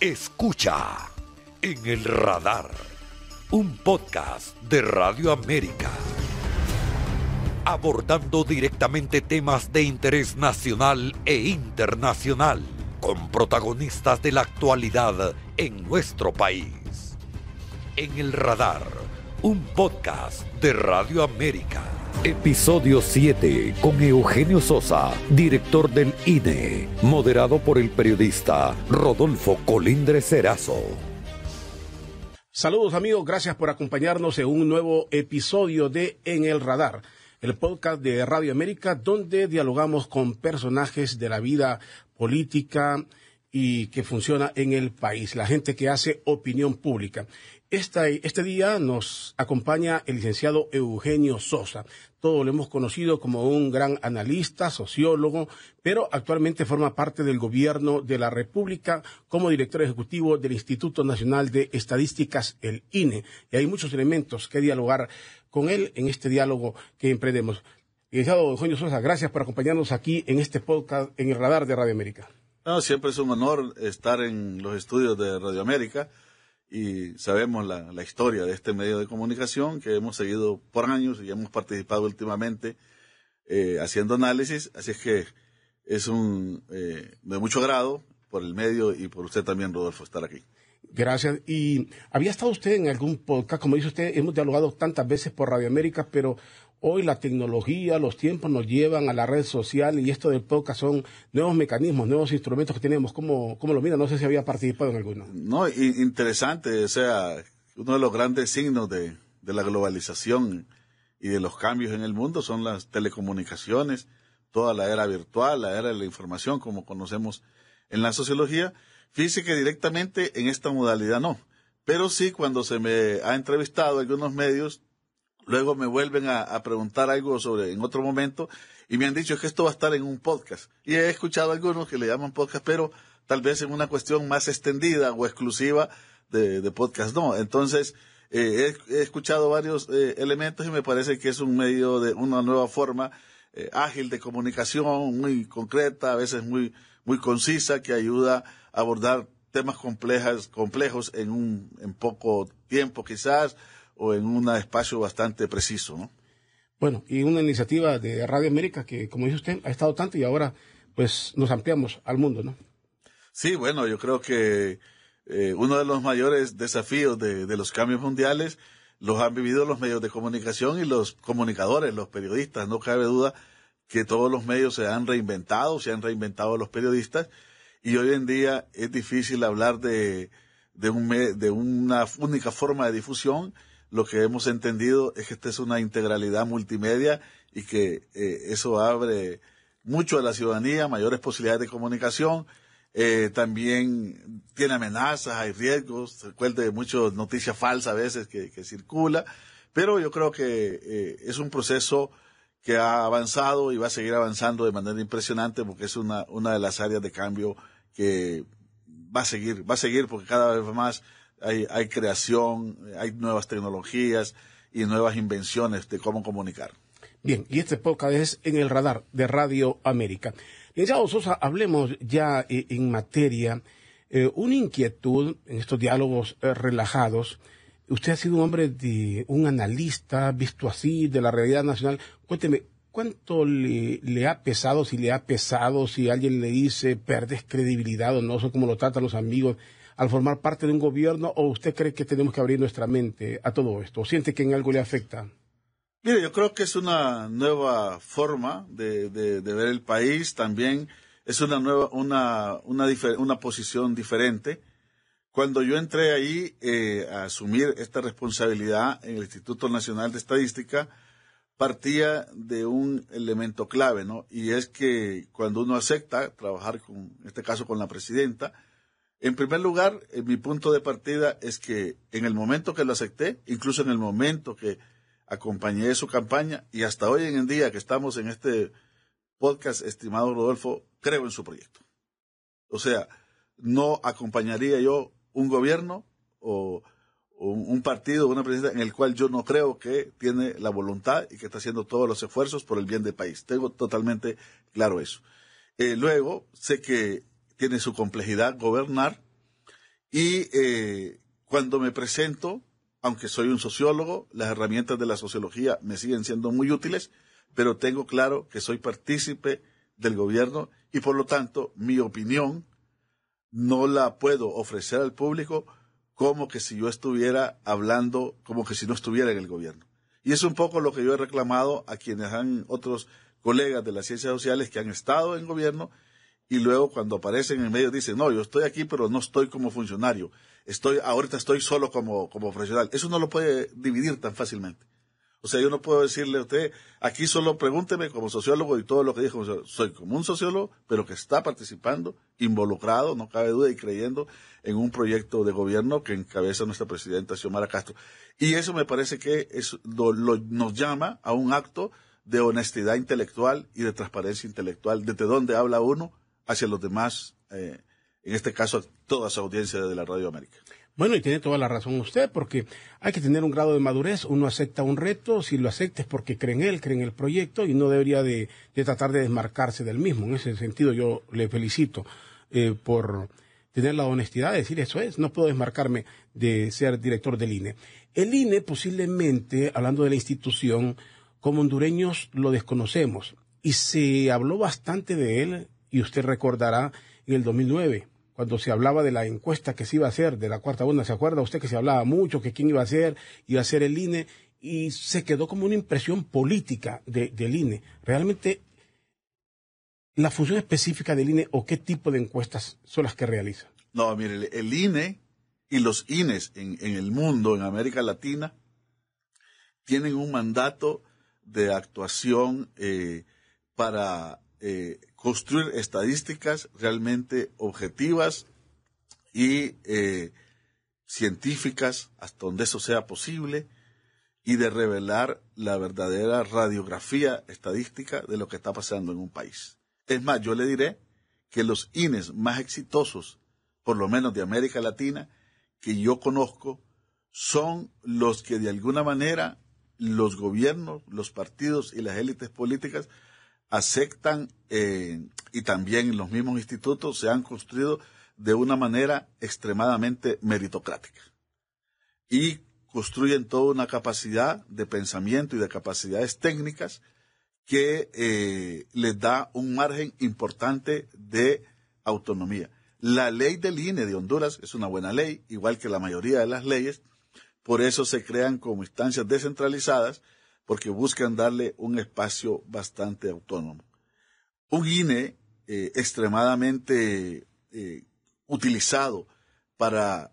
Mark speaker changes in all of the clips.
Speaker 1: Escucha en el radar un podcast de Radio América abordando directamente temas de interés nacional e internacional con protagonistas de la actualidad en nuestro país. En el radar, un podcast de Radio América. Episodio 7 con Eugenio Sosa, director del INE, moderado por el periodista Rodolfo Colindre Cerazo.
Speaker 2: Saludos amigos, gracias por acompañarnos en un nuevo episodio de En el Radar, el podcast de Radio América donde dialogamos con personajes de la vida política y que funciona en el país, la gente que hace opinión pública. Este día nos acompaña el licenciado Eugenio Sosa. Todos lo hemos conocido como un gran analista, sociólogo, pero actualmente forma parte del gobierno de la República como director ejecutivo del Instituto Nacional de Estadísticas, el INE. Y hay muchos elementos que dialogar con él en este diálogo que emprendemos. Licenciado Eugenio Sosa, gracias por acompañarnos aquí en este podcast en el radar de Radio América.
Speaker 3: No, siempre es un honor estar en los estudios de Radio América y sabemos la, historia de este medio de comunicación que hemos seguido por años y hemos participado últimamente eh, haciendo análisis, así es que es un eh, de mucho agrado por el medio y por usted también, Rodolfo, estar aquí.
Speaker 2: Gracias. Y había estado usted en algún podcast, como dice usted, hemos dialogado tantas veces por Radio América, pero Hoy la tecnología, los tiempos nos llevan a la red social y esto del podcast son nuevos mecanismos, nuevos instrumentos que tenemos. ¿Cómo, cómo lo mira? No sé si había participado en alguno.
Speaker 3: No, interesante. O sea, uno de los grandes signos de, de la globalización y de los cambios en el mundo son las telecomunicaciones, toda la era virtual, la era de la información, como conocemos en la sociología. Fíjese que directamente en esta modalidad no. Pero sí, cuando se me ha entrevistado algunos medios, Luego me vuelven a, preguntar algo sobre en otro momento y me han dicho que esto va a estar en un podcast. Y he escuchado algunos que le llaman podcast, pero tal vez en una cuestión más extendida o exclusiva de, podcast. No, entonces eh, he, escuchado varios eh, elementos y me parece que es un medio de una nueva forma eh, ágil de comunicación, muy concreta, a veces muy, muy concisa, que ayuda a abordar temas complejas, complejos en un en poco tiempo quizás o en un espacio bastante preciso, ¿no?
Speaker 2: Bueno, y una iniciativa de Radio América que, como dice usted, ha estado tanto y ahora pues nos ampliamos al mundo, ¿no?
Speaker 3: Sí, bueno, yo creo que eh, uno de los mayores desafíos de, de, los cambios mundiales los han vivido los medios de comunicación y los comunicadores, los periodistas. No cabe duda que todos los medios se han reinventado, se han reinventado los periodistas y hoy en día es difícil hablar de, de, un, de una única forma de difusión. Lo que hemos entendido es que esta es una integralidad multimedia y que eh, eso abre mucho a la ciudadanía, mayores posibilidades de comunicación. Eh, también tiene amenazas, hay riesgos, recuerde muchas noticias falsas a veces que, que circula, pero yo creo que eh, es un proceso que ha avanzado y va a seguir avanzando de manera impresionante porque es una, una de las áreas de cambio que va a seguir, va a seguir porque cada vez más hay, hay creación, hay nuevas tecnologías y nuevas invenciones de cómo comunicar.
Speaker 2: Bien, y este podcast es en el radar de Radio América. Licenciado Sosa, hablemos ya eh, en materia. Eh, una inquietud en estos diálogos eh, relajados. Usted ha sido un hombre de un analista, visto así, de la realidad nacional. Cuénteme, ¿cuánto le, ha pesado, si le ha pesado, si alguien le dice perdes credibilidad o no, cómo lo tratan los amigos al formar parte de un gobierno o usted cree que tenemos que abrir nuestra mente a todo esto? ¿O siente que en algo le afecta?
Speaker 3: Mire, yo creo que es una nueva forma de, ver el país, también es una nueva, una, una, una posición diferente. Cuando yo entré ahí eh, a asumir esta responsabilidad en el Instituto Nacional de Estadística, partía de un elemento clave, ¿no? Y es que cuando uno acepta trabajar con, en este caso con la presidenta, en primer lugar, mi punto de partida es que en el momento que lo acepté, incluso en el momento que acompañé su campaña y hasta hoy en día que estamos en este podcast, estimado Rodolfo, creo en su proyecto. O sea, no acompañaría yo un gobierno o, un partido una presidencia en el cual yo no creo que tiene la voluntad y que está haciendo todos los esfuerzos por el bien del país. Tengo totalmente claro eso. Eh, luego, sé que tiene su complejidad gobernar Y eh, cuando me presento, aunque soy un sociólogo, las herramientas de la sociología me siguen siendo muy útiles, pero tengo claro que soy partícipe del gobierno y por lo tanto mi opinión no la puedo ofrecer al público como que si yo estuviera hablando, como que si no estuviera en el gobierno. Y es un poco lo que yo he reclamado a quienes han otros colegas de las ciencias sociales que han estado en gobierno y luego cuando aparecen en medio dicen, no, yo estoy aquí, pero no estoy como funcionario. Estoy, ahorita estoy solo como, como profesional. Eso no lo puede dividir tan fácilmente. O sea, yo no puedo decirle a usted, aquí solo pregúnteme como sociólogo y todo lo que dijo. Soy como un sociólogo, pero que está participando, involucrado, no cabe duda, y creyendo en un proyecto de gobierno que encabeza nuestra presidenta Xiomara Castro. Y eso me parece que es, nos llama a un acto de honestidad intelectual y de transparencia intelectual, desde donde habla uno hacia los demás, eh, en este caso toda su audiencia de la Radio América.
Speaker 2: Bueno, y tiene toda la razón usted, porque hay que tener un grado de madurez. Uno acepta un reto, si lo acepta es porque cree en él, cree en el proyecto y no debería de, tratar de desmarcarse del mismo. En ese sentido, yo le felicito eh, por tener la honestidad de decir eso es, no puedo desmarcarme de ser director del INE. El INE posiblemente, hablando de la institución, como hondureños lo desconocemos y se habló bastante de él y usted recordará en el 2009 cuando se hablaba de la encuesta que se iba a hacer de la cuarta onda, ¿se acuerda usted que se hablaba mucho, que quién iba a ser, iba a ser el INE, y se quedó como una impresión política del INE. Realmente, la función específica del INE o qué tipo de encuestas son las que realiza.
Speaker 3: No, mire, el INE y los INES en, el mundo, en América Latina, tienen un mandato de actuación eh, para eh, construir estadísticas realmente objetivas y eh, científicas hasta donde eso sea posible y de revelar la verdadera radiografía estadística de lo que está pasando en un país. Es más, yo le diré que los INES más exitosos, por lo menos de América Latina, que yo conozco, son los que de alguna manera los gobiernos, los partidos y las élites políticas aceptan eh, y también los mismos institutos se han construido de una manera extremadamente meritocrática y construyen toda una capacidad de pensamiento y de capacidades técnicas que eh, les da un margen importante de autonomía. La ley del INE de Honduras es una buena ley, igual que la mayoría de las leyes, por eso se crean como instancias descentralizadas porque buscan darle un espacio bastante autónomo. Un INE eh, extremadamente eh, utilizado para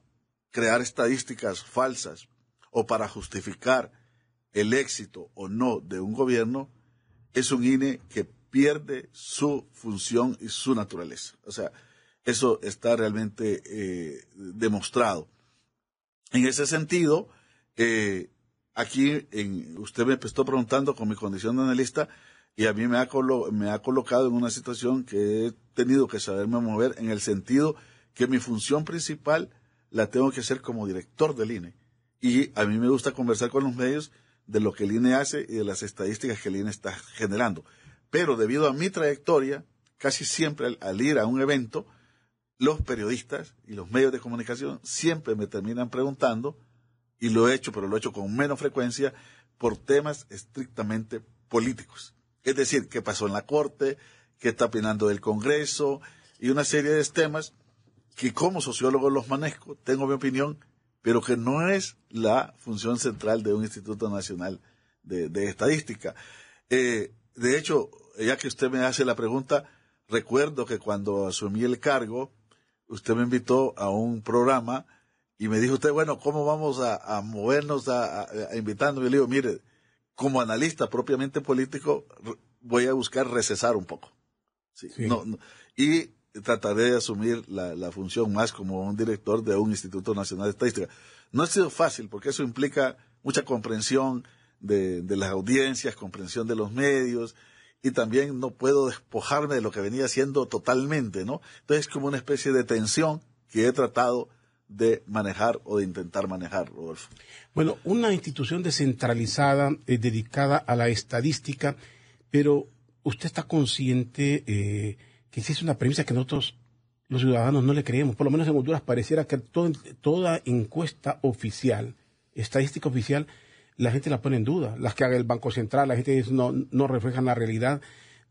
Speaker 3: crear estadísticas falsas o para justificar el éxito o no de un gobierno, es un INE que pierde su función y su naturaleza. O sea, eso está realmente eh, demostrado. En ese sentido, aquí en, usted me estuvo preguntando con mi condición de analista y a mí me ha, me ha colocado en una situación que he tenido que saberme mover en el sentido que mi función principal la tengo que hacer como director del INE. Y a mí me gusta conversar con los medios de lo que el INE hace y de las estadísticas que el INE está generando. Pero debido a mi trayectoria, casi siempre al ir a un evento, los periodistas y los medios de comunicación siempre me terminan preguntando y lo he hecho, pero lo he hecho con menos frecuencia, por temas estrictamente políticos. Es decir, qué pasó en la Corte, qué está opinando del Congreso y una serie de temas que como sociólogo los manejo, tengo mi opinión, pero que no es la función central de un Instituto Nacional de, Estadística. Eh, de hecho, ya que usted me hace la pregunta, recuerdo que cuando asumí el cargo, usted me invitó a un programa y me dijo usted, bueno, ¿cómo vamos a, movernos a, a, invitando? Y le digo, mire, como analista propiamente político, voy a buscar recesar un poco. Sí, No, y trataré de asumir la, función más como un director de un Instituto Nacional de Estadística. No ha sido fácil porque eso implica mucha comprensión de, de las audiencias, comprensión de los medios, y también no puedo despojarme de lo que venía haciendo totalmente, ¿no? Entonces es como una especie de tensión que he tratado de manejar o de intentar manejar, Rodolfo?
Speaker 2: Bueno, una institución descentralizada eh, dedicada a la estadística, pero usted está consciente eh, que esa es una premisa que nosotros los ciudadanos no le creemos. Por lo menos en Honduras pareciera que toda encuesta oficial, estadística oficial, la gente la pone en duda. Las que haga el Banco Central, la gente dice no, no reflejan la realidad.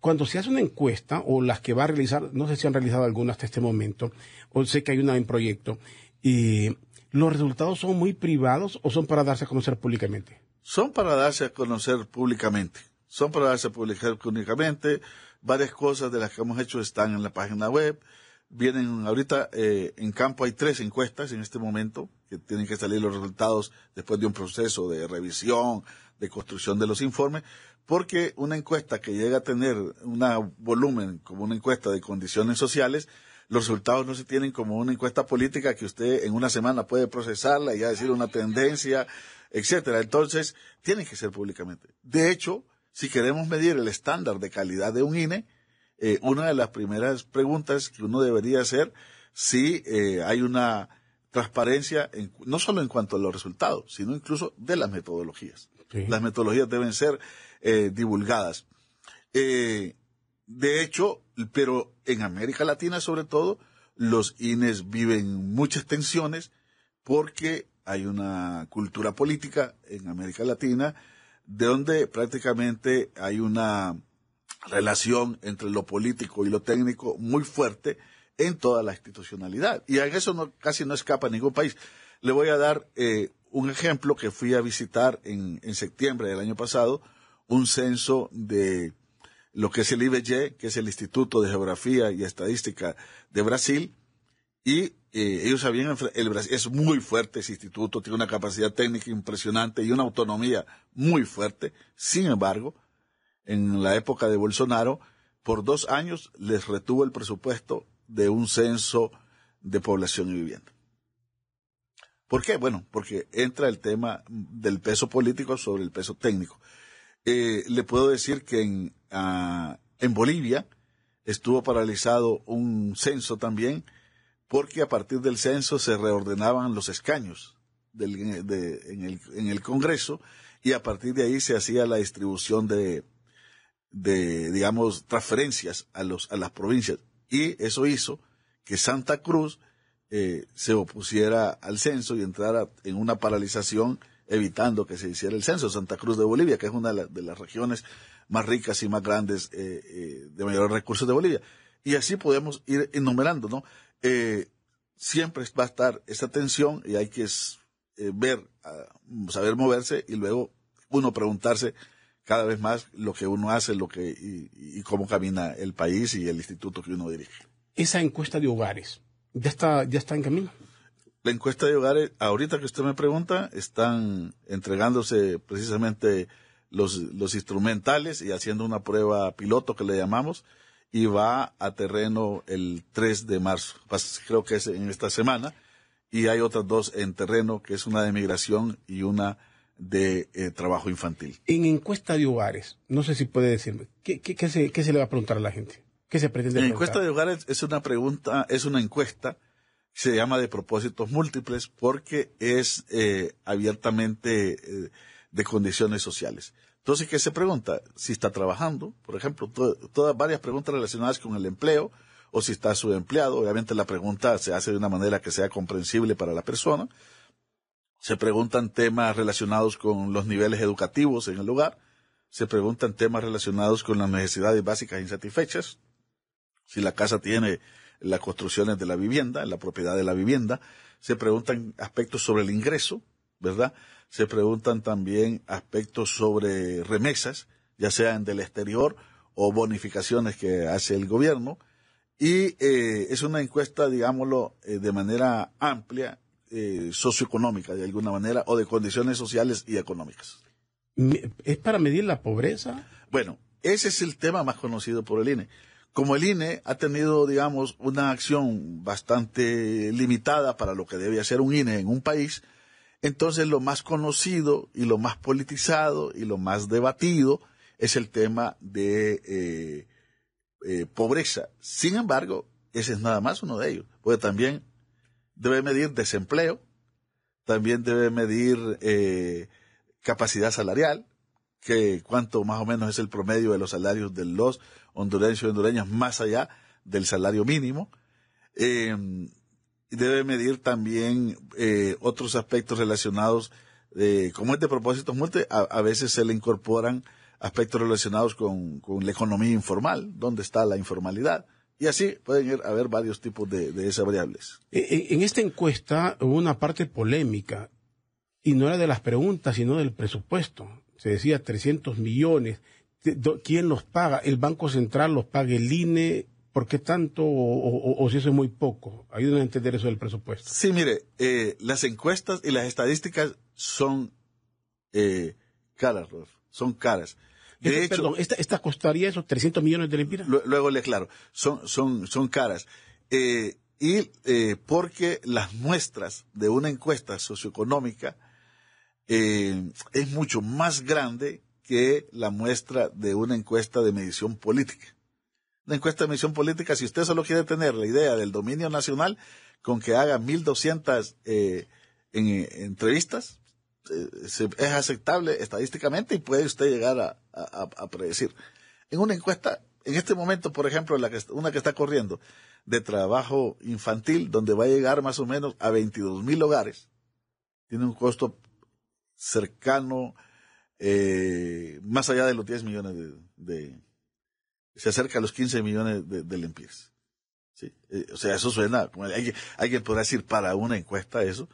Speaker 2: Cuando se hace una encuesta, o las que va a realizar, no sé si han realizado algunas hasta este momento, o sé que hay una en proyecto, y ¿los resultados son muy privados o son para darse a conocer públicamente?
Speaker 3: Son para darse a conocer públicamente. Son para darse a conocer públicamente. Varias cosas de las que hemos hecho están en la página web vienen ahorita eh, en campo hay tres encuestas en este momento que tienen que salir los resultados después de un proceso de revisión, de construcción de los informes, porque una encuesta que llega a tener un volumen como una encuesta de condiciones sociales, los resultados no se tienen como una encuesta política que usted en una semana puede procesarla y ya decir una tendencia, etcétera. Entonces, tienen que ser públicamente. De hecho, si queremos medir el estándar de calidad de un INE, eh, una de las primeras preguntas que uno debería hacer si eh, hay una transparencia, no solo en cuanto a los resultados, sino incluso de las metodologías. Las metodologías deben ser eh, divulgadas. De hecho, pero en América Latina sobre todo, los INES viven muchas tensiones porque hay una cultura política en América Latina de donde prácticamente hay una relación entre lo político y lo técnico muy fuerte en toda la institucionalidad. Y en eso no, casi no escapa ningún país. Le voy a dar eh, un ejemplo que fui a visitar en, en, septiembre del año pasado, un censo de lo que es el IBGE, que es el Instituto de Geografía y Estadística de Brasil, y eh, ellos sabían, el Brasil es muy fuerte ese instituto, tiene una capacidad técnica impresionante y una autonomía muy fuerte. Sin embargo, en la época de Bolsonaro, por dos años les retuvo el presupuesto de un censo de población y vivienda. ¿Por qué? Bueno, porque entra el tema del peso político sobre el peso técnico. Eh, le puedo decir que en, ah, en Bolivia estuvo paralizado un censo también, porque a partir del censo se reordenaban los escaños del, de, en, el, en el Congreso y a partir de ahí se hacía la distribución de, de, digamos, transferencias a, los, a las provincias. Y eso hizo que Santa Cruz eh, se opusiera al censo y entrara en una paralización evitando que se hiciera el censo. Santa Cruz de Bolivia, que es una de, las regiones más ricas y más grandes eh, eh, de mayores recursos de Bolivia. Y así podemos ir enumerando, ¿no? siempre va a estar esa tensión y hay que ver, saber moverse y luego uno preguntarse cada vez más lo que uno hace lo que, y, cómo camina el país y el instituto que uno dirige.
Speaker 2: Esa encuesta de hogares, ¿ya está, ya está en camino?
Speaker 3: La encuesta de hogares, ahorita que usted me pregunta, están entregándose precisamente los, los instrumentales y haciendo una prueba piloto que le llamamos y va a terreno el 3 de marzo. Creo que es en esta semana. Y hay otras dos en terreno, que es una de migración y una de eh, trabajo infantil.
Speaker 2: En encuesta de hogares, no sé si puede decirme, ¿qué, qué, se, qué se le va a preguntar a la gente? ¿Qué se pretende
Speaker 3: En encuesta de hogares es una pregunta, es una encuesta, se llama de propósitos múltiples porque es eh, abiertamente eh, de condiciones sociales. Entonces, ¿qué se pregunta? Si está trabajando, por ejemplo, todas varias preguntas relacionadas con el empleo, o si está subempleado. Obviamente la pregunta se hace de una manera que sea comprensible para la persona se preguntan temas relacionados con los niveles educativos en el lugar, se preguntan temas relacionados con las necesidades básicas insatisfechas, si la casa tiene las construcciones de la vivienda, la propiedad de la vivienda, se preguntan aspectos sobre el ingreso, ¿verdad? Se preguntan también aspectos sobre remesas, ya sean del exterior o bonificaciones que hace el gobierno, y eh, es una encuesta, digámoslo, eh, de manera amplia eh, socioeconómica de alguna manera o de condiciones sociales y económicas.
Speaker 2: ¿Es para medir la pobreza?
Speaker 3: Bueno, ese es el tema más conocido por el INE. Como el INE ha tenido, digamos, una acción bastante limitada para lo que debe hacer un INE en un país, entonces lo más conocido y lo más politizado y lo más debatido es el tema de eh, eh, pobreza. Sin embargo, ese es nada más uno de ellos, porque también debe medir desempleo, también debe medir eh, capacidad salarial, que cuánto más o menos es el promedio de los salarios de los hondureños y hondureñas más allá del salario mínimo. Eh, debe medir también eh, otros aspectos relacionados, eh, como es de propósitos a, veces se le incorporan aspectos relacionados con, la economía informal, donde está la informalidad. Y así pueden haber varios tipos de, esas variables.
Speaker 2: En, esta encuesta hubo una parte polémica, y no era de las preguntas, sino del presupuesto. Se decía 300 millones. ¿Quién los paga? ¿El Banco Central los paga el INE? ¿Por qué tanto o, si eso es muy poco? Ayúdenme a entender eso del presupuesto.
Speaker 3: Sí, mire, eh, las encuestas y las estadísticas son eh, caras, son caras.
Speaker 2: De hecho, perdón, ¿esta, costaría esos 300 millones de lempiras?
Speaker 3: Luego le aclaro, son, son, son caras. Eh, y eh, porque las muestras de una encuesta socioeconómica eh, es mucho más grande que la muestra de una encuesta de medición política una encuesta de misión política, si usted solo quiere tener la idea del dominio nacional, con que haga 1.200 eh, en, entrevistas, eh, es aceptable estadísticamente y puede usted llegar a, predecir. En una encuesta, en este momento, por ejemplo, la una que está corriendo de trabajo infantil, donde va a llegar más o menos a 22.000 hogares, tiene un costo cercano, eh, más allá de los 10 millones de se acerca a los 15 millones de, de lempiras. Eh, o sea, eso suena, alguien, alguien podrá decir para una encuesta eso,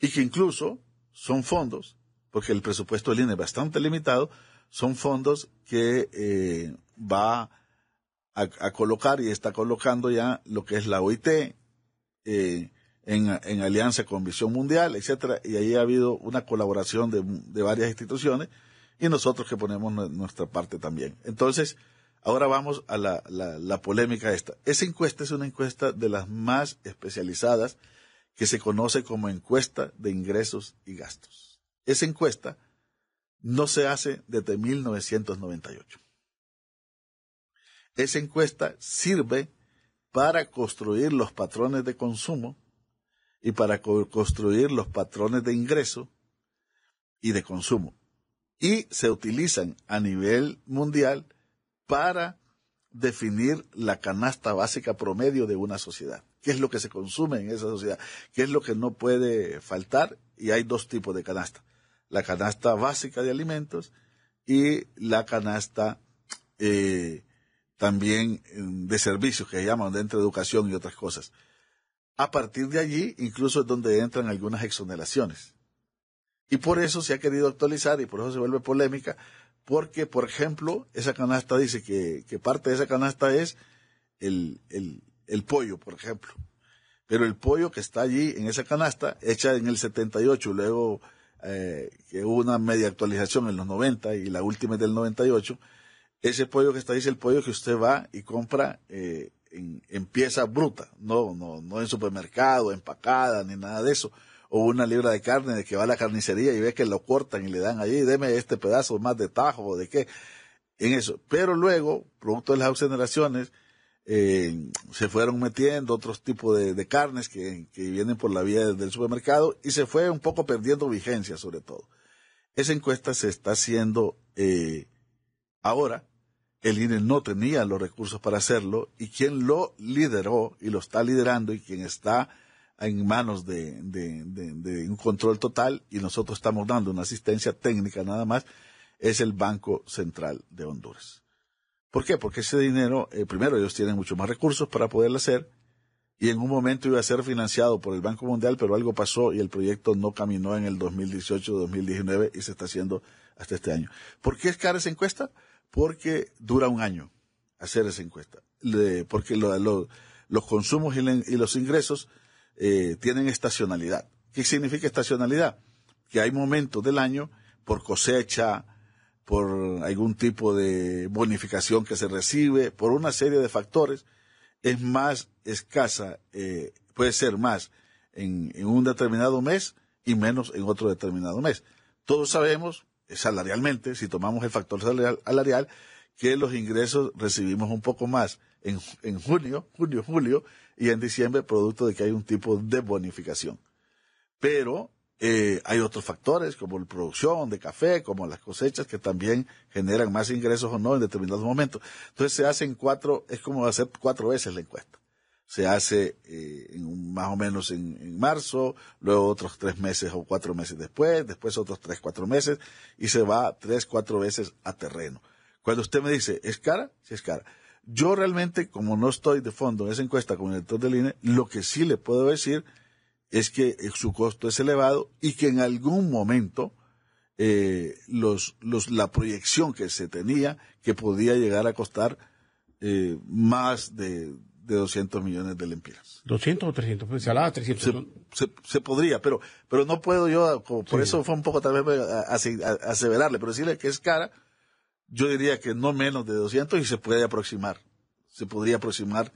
Speaker 3: y que incluso son fondos, porque el presupuesto del INE es bastante limitado, son fondos que eh, va a, colocar y está colocando ya lo que es la OIT, eh, en, en, alianza con Visión Mundial, etcétera, y ahí ha habido una colaboración de, de varias instituciones y nosotros que ponemos nuestra parte también. Entonces, Ahora vamos a la, la, polémica esta. Esa encuesta es una encuesta de las más especializadas que se conoce como encuesta de ingresos y gastos. Esa encuesta no se hace desde 1998. Esa encuesta sirve para construir los patrones de consumo y para construir los patrones de ingreso y de consumo. Y se utilizan a nivel mundial para definir la canasta básica promedio de una sociedad. ¿Qué es lo que se consume en esa sociedad? ¿Qué es lo que no puede faltar? Y hay dos tipos de canasta. La canasta básica de alimentos y la canasta eh, también mm, de servicios que se llaman dentro de educación y otras cosas. A partir de allí, incluso es donde entran algunas exoneraciones. Y por eso se ha querido actualizar y por eso se vuelve polémica, porque, por ejemplo, esa canasta dice que, que parte de esa canasta es el, el, el, pollo, por ejemplo. Pero el pollo que está allí en esa canasta, hecha en el 78, luego eh, que hubo una media actualización en los 90 y la última es del 98, ese pollo que está ahí es el pollo que usted va y compra eh, en, en pieza bruta, no, no, no en supermercado, empacada, ni nada de eso o una libra de carne de que va a la carnicería y ve que lo cortan y le dan allí, deme este pedazo más de tajo o de qué, en eso. Pero luego, producto de las oxeneraciones, eh, se fueron metiendo otros tipos de, carnes que, vienen por la vía del supermercado y se fue un poco perdiendo vigencia sobre todo. Esa encuesta se está haciendo eh, ahora. El INE no tenía los recursos para hacerlo y quien lo lideró y lo está liderando y quien está en manos de, un control total y nosotros estamos dando una asistencia técnica nada más, es el Banco Central de Honduras. ¿Por qué? Porque ese dinero, eh, primero ellos tienen mucho más recursos para poderlo hacer y en un momento iba a ser financiado por el Banco Mundial, pero algo pasó y el proyecto no caminó en el 2018-2019 y se está haciendo hasta este año. ¿Por qué es cara esa encuesta? Porque dura un año hacer esa encuesta. porque los consumos y los ingresos eh, tienen estacionalidad. ¿Qué significa estacionalidad? Que hay momentos del año, por cosecha, por algún tipo de bonificación que se recibe, por una serie de factores, es más escasa, eh, puede ser más en, un determinado mes y menos en otro determinado mes. Todos sabemos, salarialmente, si tomamos el factor salarial, que los ingresos recibimos un poco más en, en junio, junio, julio, y en diciembre producto de que hay un tipo de bonificación. Pero eh, hay otros factores como la producción de café, como las cosechas que también generan más ingresos o no en determinados momentos. Entonces se hacen cuatro, es como hacer cuatro veces la encuesta. se hace eh, en más o menos en, marzo, luego otros tres meses o cuatro meses después, después otros tres, cuatro meses, y se va tres, cuatro veces a terreno. Cuando usted me dice, ¿es cara? Sí es cara. Yo realmente, como no estoy de fondo en esa encuesta el director del INE, lo que sí le puedo decir es que su costo es elevado y que en algún momento eh, los, los, la proyección que se tenía que podía llegar a costar eh, más de, de 200 millones de lempiras.
Speaker 2: 200 o 300, pues, se hablaba 300.
Speaker 3: Se, se, podría, pero, pero no puedo yo, como por eso fue un poco tal vez aseverarle, pero decirle que es cara, yo diría que no menos de 200 y se puede aproximar. Se podría aproximar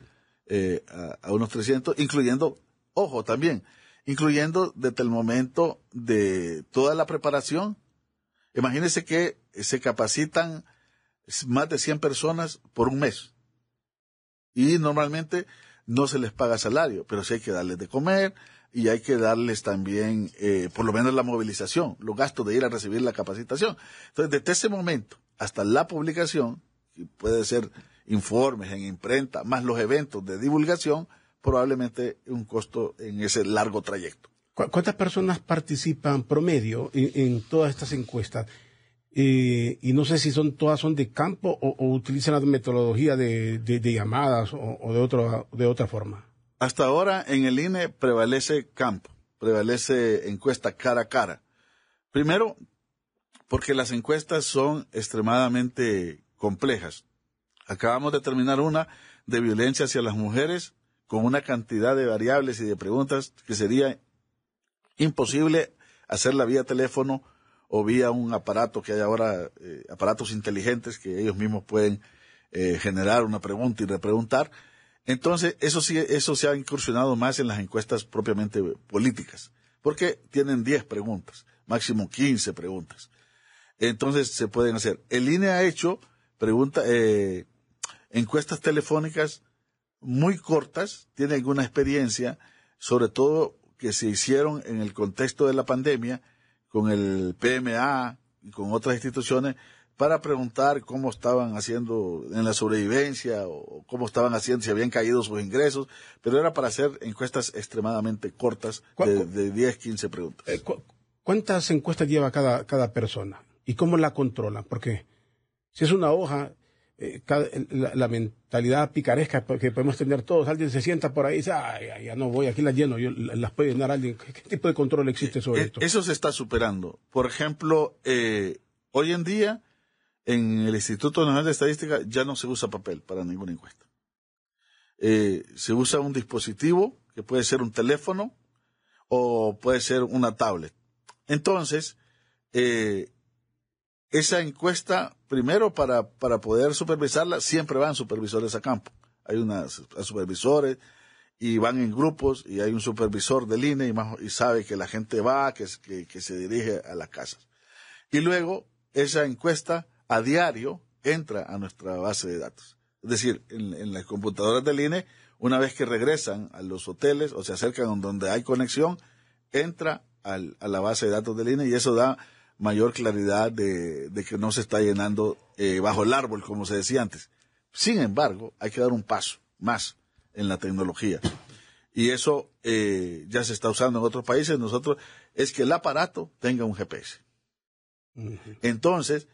Speaker 3: eh, a, unos 300, incluyendo, ojo, también, incluyendo desde el momento de toda la preparación. Imagínense que se capacitan más de 100 personas por un mes y normalmente no se les paga salario, pero sí hay que darles de comer y hay que darles también, eh, por lo menos la movilización, los gastos de ir a recibir la capacitación. Entonces, desde ese momento hasta la publicación, que puede ser informes en imprenta, más los eventos de divulgación, probablemente un costo en ese largo trayecto.
Speaker 2: ¿Cuántas personas participan promedio en todas estas encuestas? Eh, y no sé si son todas son de campo o, utilizan la metodología de, llamadas o, de, otro, de otra forma.
Speaker 3: Hasta ahora en el INE prevalece campo, prevalece encuesta cara a cara. Primero, porque las encuestas son extremadamente complejas. Acabamos de terminar una de violencia hacia las mujeres con una cantidad de variables y de preguntas que sería imposible hacerla vía teléfono o vía un aparato que hay ahora, eh, aparatos inteligentes que ellos mismos pueden eh, generar una pregunta y repreguntar. Entonces, eso sí, eso se ha incursionado más en las encuestas propiamente políticas, porque tienen 10 preguntas, máximo 15 preguntas. Entonces, se pueden hacer. El INE ha hecho pregunta, eh, encuestas telefónicas muy cortas, tiene alguna experiencia, sobre todo que se hicieron en el contexto de la pandemia, con el PMA y con otras instituciones para preguntar cómo estaban haciendo en la sobrevivencia o cómo estaban haciendo, si habían caído sus ingresos, pero era para hacer encuestas extremadamente cortas de, 10, 15 preguntas. Eh,
Speaker 2: ¿Cuántas encuestas lleva cada, cada persona? ¿Y cómo la controlan? Porque si es una hoja, eh, la, mentalidad picaresca que podemos tener todos. Alguien se sienta por ahí y dice, Ay, ya no voy, aquí las lleno, yo, las puede llenar alguien. ¿Qué, tipo de control existe sobre
Speaker 3: eh,
Speaker 2: esto?
Speaker 3: Eso se está superando. Por ejemplo, eh, hoy en día, en el Instituto Nacional de Estadística ya no se usa papel para ninguna encuesta. se usa un dispositivo que puede ser un teléfono o puede ser una tablet. Entonces, esa encuesta, primero para, para poder supervisarla, siempre van supervisores a campo. Hay unas supervisores y van en grupos y hay un supervisor del INE y, sabe que la gente va, que, que, que, se dirige a las casas. Y luego esa encuesta a diario entra a nuestra base de datos. Es decir, en, en las computadoras del INE, una vez que regresan a los hoteles o se acercan donde hay conexión, entra al, a la base de datos del INE y eso da mayor claridad de, que no se está llenando eh, bajo el árbol, como se decía antes. Sin embargo, hay que dar un paso más en la tecnología. Y eso eh, ya se está usando en otros países. Nosotros es que el aparato tenga un GPS. Entonces,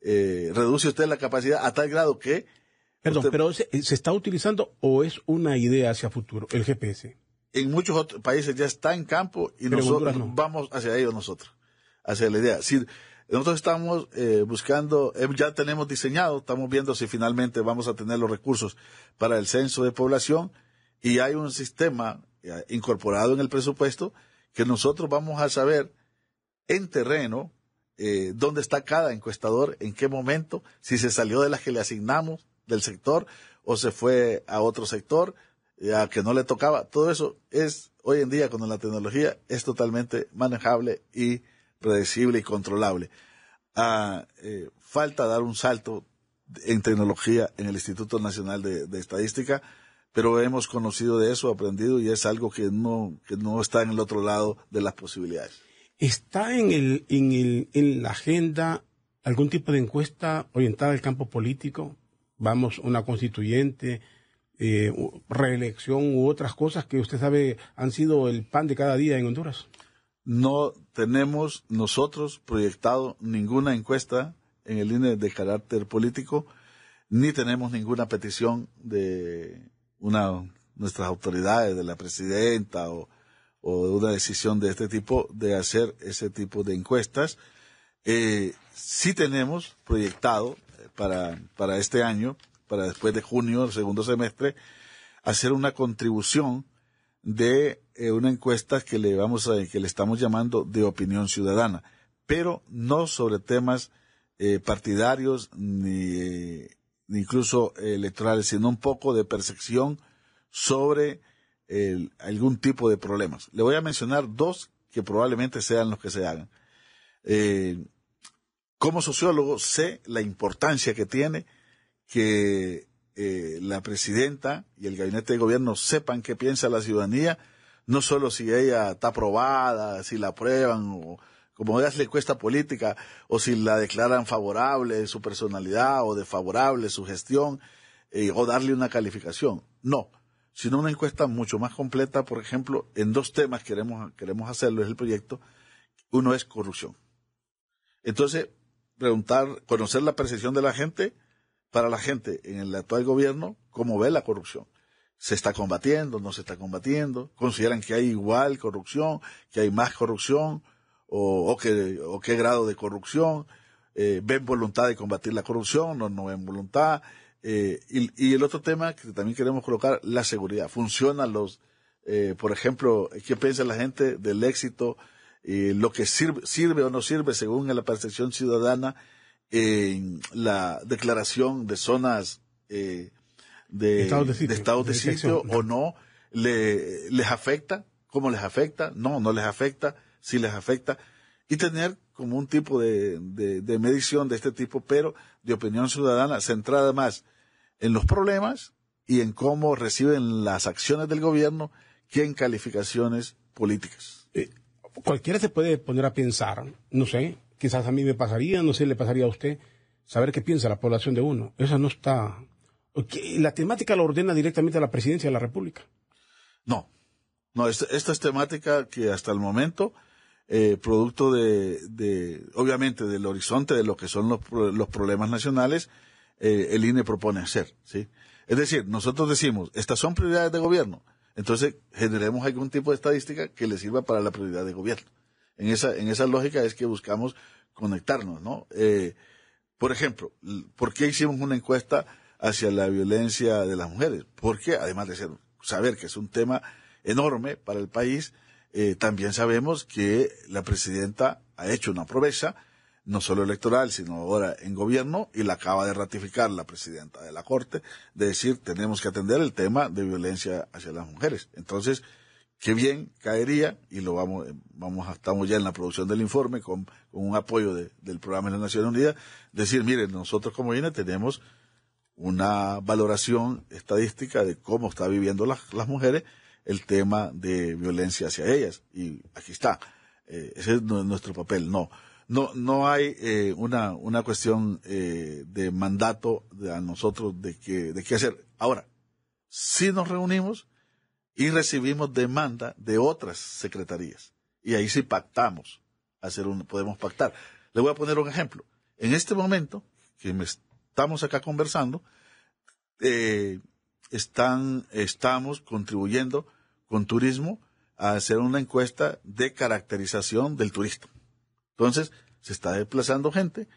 Speaker 3: eh, reduce usted la capacidad a tal grado que...
Speaker 2: Perdón, pero se, está utilizando o es una idea hacia futuro el GPS?
Speaker 3: En muchos otros países ya está en campo y nosotros vamos hacia ellos nosotros hacia la idea. Si nosotros estamos eh, buscando, eh, ya tenemos diseñado, estamos viendo si finalmente vamos a tener los recursos para el censo de población y hay un sistema eh, incorporado en el presupuesto que nosotros vamos a saber en terreno dónde está cada encuestador, en qué momento, si se salió de las que le asignamos del sector o se fue a otro sector, a que no le tocaba. Todo eso es hoy en día con la tecnología es totalmente manejable y predecible y controlable. Ah, eh, falta dar un salto en tecnología en el Instituto Nacional de, Estadística, pero hemos conocido de eso, aprendido y es algo que no, que no está en el otro lado de las posibilidades.
Speaker 2: ¿Está en, el, en, el, en la agenda algún tipo de encuesta orientada al campo político? Vamos, una constituyente, eh, reelección u otras cosas que usted sabe han sido el pan de cada día en Honduras?
Speaker 3: No tenemos nosotros proyectado ninguna encuesta en el INE de carácter político, ni tenemos ninguna petición de una nuestras autoridades, de la presidenta o, o una decisión de este tipo de hacer ese tipo de encuestas. Eh, sí tenemos proyectado eh, para, para este año, para después de junio, el segundo semestre, hacer una contribución de eh, una encuesta que le vamos a, que le estamos llamando de opinión ciudadana, pero no sobre temas eh, partidarios ni, ni, incluso electorales, sino un poco de percepción sobre algún tipo de problemas. Le voy a mencionar dos que probablemente sean los que se hagan. Eh, como sociólogo sé la importancia que tiene que eh, la presidenta y el gabinete de gobierno sepan qué piensa la ciudadanía, no solo si ella está aprobada, si la aprueban, o como le cuesta política, o si la declaran favorable su personalidad o desfavorable su gestión, eh, o darle una calificación. No, sino una encuesta mucho más completa, por ejemplo, en dos temas queremos, queremos hacerlo, es el proyecto. Uno es corrupción. Entonces, preguntar, conocer la percepción de la gente, para la gente en el actual gobierno, cómo ve la corrupción. ¿Se está combatiendo? ¿No se está combatiendo? ¿Consideran que hay igual corrupción? ¿Que hay más corrupción? ¿O, que, o qué grado de corrupción? Eh, ¿Ven voluntad de combatir la corrupción? ¿No, no ven voluntad? Eh, y, y, el otro tema que también queremos colocar, la seguridad. ¿Funcionan los, eh, por ejemplo, qué piensa la gente del éxito? Eh, lo que sirve, sirve o no sirve según la percepción ciudadana en la declaración de zonas eh, de, estado de sitio, de estado de sitio o no, le, les afecta, cómo les afecta, no, no les afecta, si les afecta, y tener como un tipo de, de, medición de este tipo, pero de opinión ciudadana centrada más en los problemas y en cómo reciben las acciones del gobierno que en calificaciones políticas.
Speaker 2: Eh, cualquiera se puede poner a pensar, no sé, quizás a mí me pasaría, no sé, le pasaría a usted, saber qué piensa la población de uno. Esa no está. La temática la ordena directamente a la presidencia de la República.
Speaker 3: No, no, esta, esta es temática que hasta el momento, eh, producto de, de, obviamente, del horizonte de lo que son los, los problemas nacionales, eh, el INE propone hacer, ¿sí? Es decir, nosotros decimos, estas son prioridades de gobierno, entonces generemos algún tipo de estadística que le sirva para la prioridad de gobierno. En esa, en esa lógica es que buscamos conectarnos, ¿no? Eh, por ejemplo, ¿por qué hicimos una encuesta hacia la violencia de las mujeres? Porque además de ser, saber que es un tema enorme para el país, eh, también sabemos que la presidenta ha hecho una promesa, no solo electoral, sino ahora en gobierno, y la acaba de ratificar la presidenta de la Corte, de decir, tenemos que atender el tema de violencia hacia las mujeres. Entonces, qué bien caería, y lo vamos, vamos, estamos ya en la producción del informe con, un apoyo de, del programa de las Naciones Unidas, decir, miren, nosotros como INE tenemos una valoración estadística de cómo está viviendo las, mujeres el tema de violencia hacia ellas. Y aquí está. Eh, ese es nuestro papel. No, no, no hay eh, una, una cuestión eh, de mandato de a nosotros de que, de qué hacer. Ahora, si nos reunimos, y recibimos demanda de otras secretarías. Y ahí sí pactamos, hacer un, podemos pactar. Le voy a poner un ejemplo. En este momento, que me estamos acá conversando, eh, están, estamos contribuyendo con turismo a hacer una encuesta de caracterización del turista. Entonces, se está desplazando gente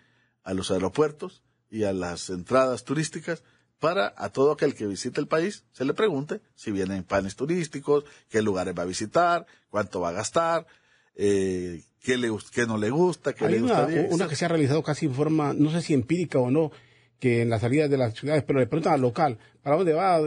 Speaker 3: a los aeropuertos y a las entradas turísticas para a todo aquel que visite el país se le pregunte si viene en planes turísticos, qué lugares va a visitar, cuánto va a gastar, eh, qué, le, qué no le gusta, qué
Speaker 2: Hay
Speaker 3: le
Speaker 2: una,
Speaker 3: gustaría.
Speaker 2: una que se ha realizado casi en forma, no sé si empírica o no, que en las salidas de las ciudades, pero le preguntan al local, ¿para dónde va?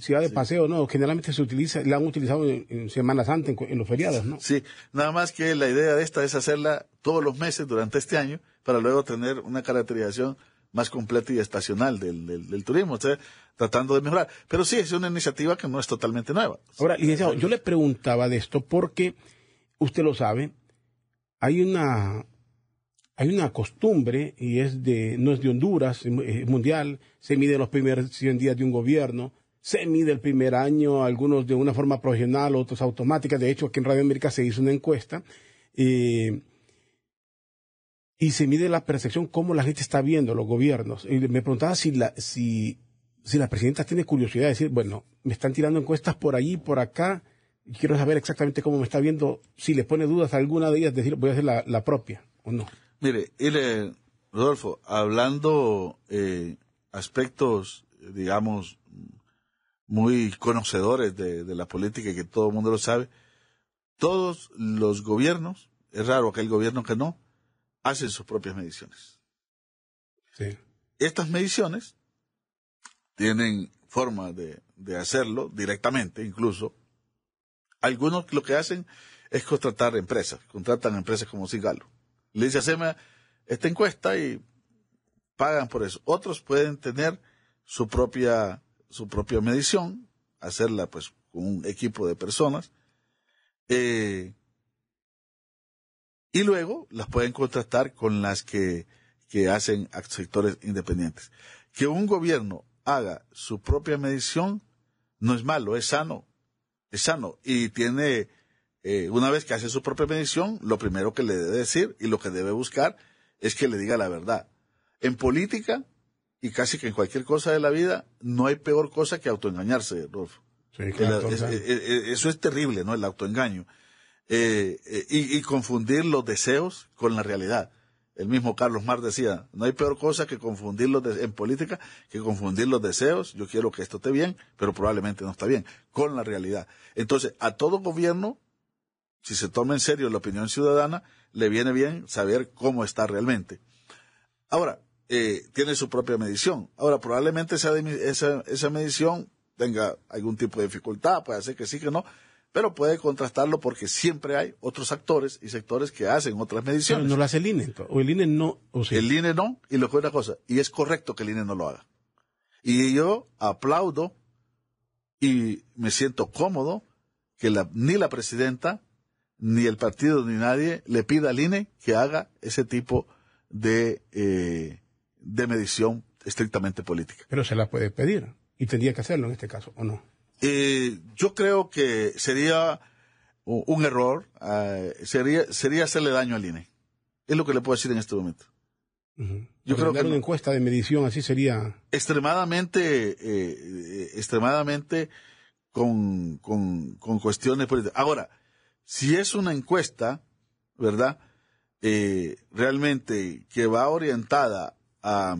Speaker 2: Si va de paseo o no. Generalmente se utiliza, la han utilizado en, en Semana Santa, en, en, los feriados, ¿no?
Speaker 3: Sí, nada más que la idea de esta es hacerla todos los meses durante este año, para luego tener una caracterización más completa y estacional del, del, del turismo, o sea, tratando de mejorar. Pero sí, es una iniciativa que no es totalmente nueva.
Speaker 2: Ahora, licenciado, yo le preguntaba de esto porque, usted lo sabe, hay una, hay una costumbre, y es de, no es de Honduras, es mundial, se mide los primeros 100 días de un gobierno, se mide el primer año, algunos de una forma profesional, otros automática. De hecho, aquí en Radio América se hizo una encuesta eh, y se mide la percepción, cómo la gente está viendo los gobiernos. Y me preguntaba si la, si, si la presidenta tiene curiosidad de decir, bueno, me están tirando encuestas por allí, por acá, y quiero saber exactamente cómo me está viendo, si le pone dudas alguna de ellas, decir, voy a hacer la, propia o no.
Speaker 3: Mire, Rodolfo, hablando eh, aspectos, digamos, muy conocedores de, de, la política y que todo el mundo lo sabe, todos los gobiernos, es raro aquel gobierno que no, hacen sus propias mediciones.
Speaker 2: Sí.
Speaker 3: Estas mediciones tienen forma de, de hacerlo directamente, incluso. Algunos lo que hacen es contratar empresas, contratan empresas como Cigalo. Le dice, haceme esta encuesta y pagan por eso. Otros pueden tener su propia, su propia medición, hacerla pues con un equipo de personas, eh, y luego las pueden contratar con las que, que hacen sectores independientes. Que un gobierno haga su propia medición no es malo, es sano, es sano y tiene, eh, una vez que hace su propia medición, lo primero que le debe decir y lo que debe buscar es que le diga la verdad. En política y casi que en cualquier cosa de la vida, no hay peor cosa que autoengañarse, Rolfo. eso es terrible, ¿no? El autoengaño. Eh, eh, y, confundir los deseos con la realidad. El mismo Carlos Mar decía, no hay peor cosa que confundir los en política que confundir los deseos, yo quiero que esto esté bien, pero probablemente no está bien, con la realidad. Entonces, a todo gobierno, si se toma en serio la opinión ciudadana, le viene bien saber cómo está realmente. Ahora, eh, tiene su propia medición. Ahora, probablemente esa, esa, esa medición tenga algún tipo de dificultad, puede ser que sí, que no, pero puede contrastarlo porque siempre hay otros actores y sectores que hacen otras mediciones.
Speaker 2: Pero no lo hace el INE, o el INE no. O
Speaker 3: El INE no, y lo que una cosa, y es correcto que el INE no lo haga. Y yo aplaudo y me siento cómodo que ni la presidenta, ni el partido, ni nadie le pida al INE que haga ese tipo de, eh, de medición estrictamente política.
Speaker 2: Pero se la puede pedir, y tendría que hacerlo en este caso, ¿o no?
Speaker 3: Eh, yo creo que sería un error, eh, sería, sería hacerle daño al INE. Es lo que le puedo decir en este momento.
Speaker 2: Yo creo que una encuesta de medición así sería
Speaker 3: extremadamente, eh, extremadamente con, con, con, cuestiones políticas. Ahora, si es una encuesta, ¿verdad? realmente que va orientada a,